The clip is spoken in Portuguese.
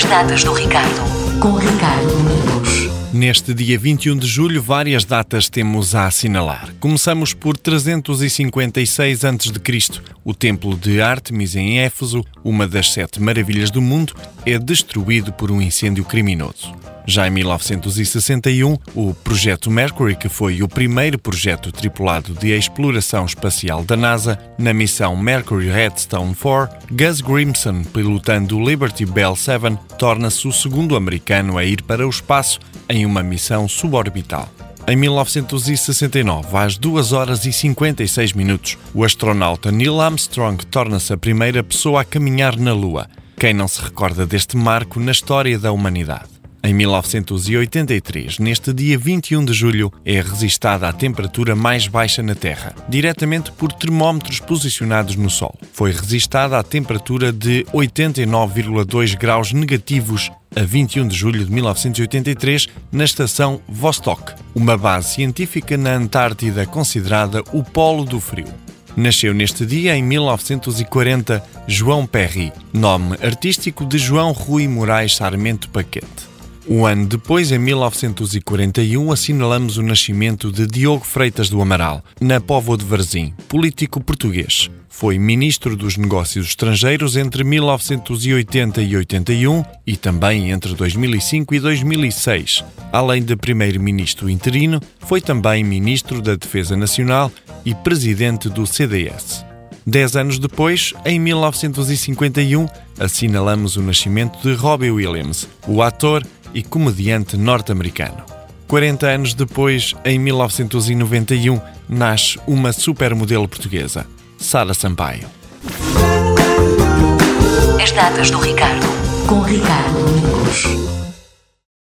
datas do Ricardo, com Ricardo Domingos. Neste dia 21 de julho, várias datas temos a assinalar. Começamos por 356 a.C. O templo de Ártemis em Éfeso, uma das sete maravilhas do mundo, é destruído por um incêndio criminoso. Já em 1961, o Projeto Mercury, que foi o primeiro projeto tripulado de exploração espacial da NASA, na missão Mercury Redstone 4, Gus Grimson, pilotando o Liberty Bell 7, torna-se o segundo americano a ir para o espaço em uma missão suborbital. Em 1969, às 2 horas e 56 minutos, o astronauta Neil Armstrong torna-se a primeira pessoa a caminhar na Lua. Quem não se recorda deste marco na história da humanidade? Em 1983, neste dia 21 de julho, é registada a temperatura mais baixa na Terra, diretamente por termómetros posicionados no Sol. Foi registada a temperatura de 89,2 graus negativos a 21 de julho de 1983, na estação Vostok, uma base científica na Antártida considerada o polo do frio. Nasceu neste dia, em 1940, João Perry, nome artístico de João Rui Moraes Sarmento Paquete. Um ano depois, em 1941, assinalamos o nascimento de Diogo Freitas do Amaral, na Póvoa de Varzim, político português. Foi ministro dos Negócios Estrangeiros entre 1980 e 81 e também entre 2005 e 2006. Além de primeiro-ministro interino, foi também ministro da Defesa Nacional e presidente do CDS. Dez anos depois, em 1951, assinalamos o nascimento de Robbie Williams, o ator e comediante norte-americano. 40 anos depois, em 1991, nasce uma supermodelo portuguesa, Sara Sampaio. As datas do Ricardo, com Ricardo Domingos.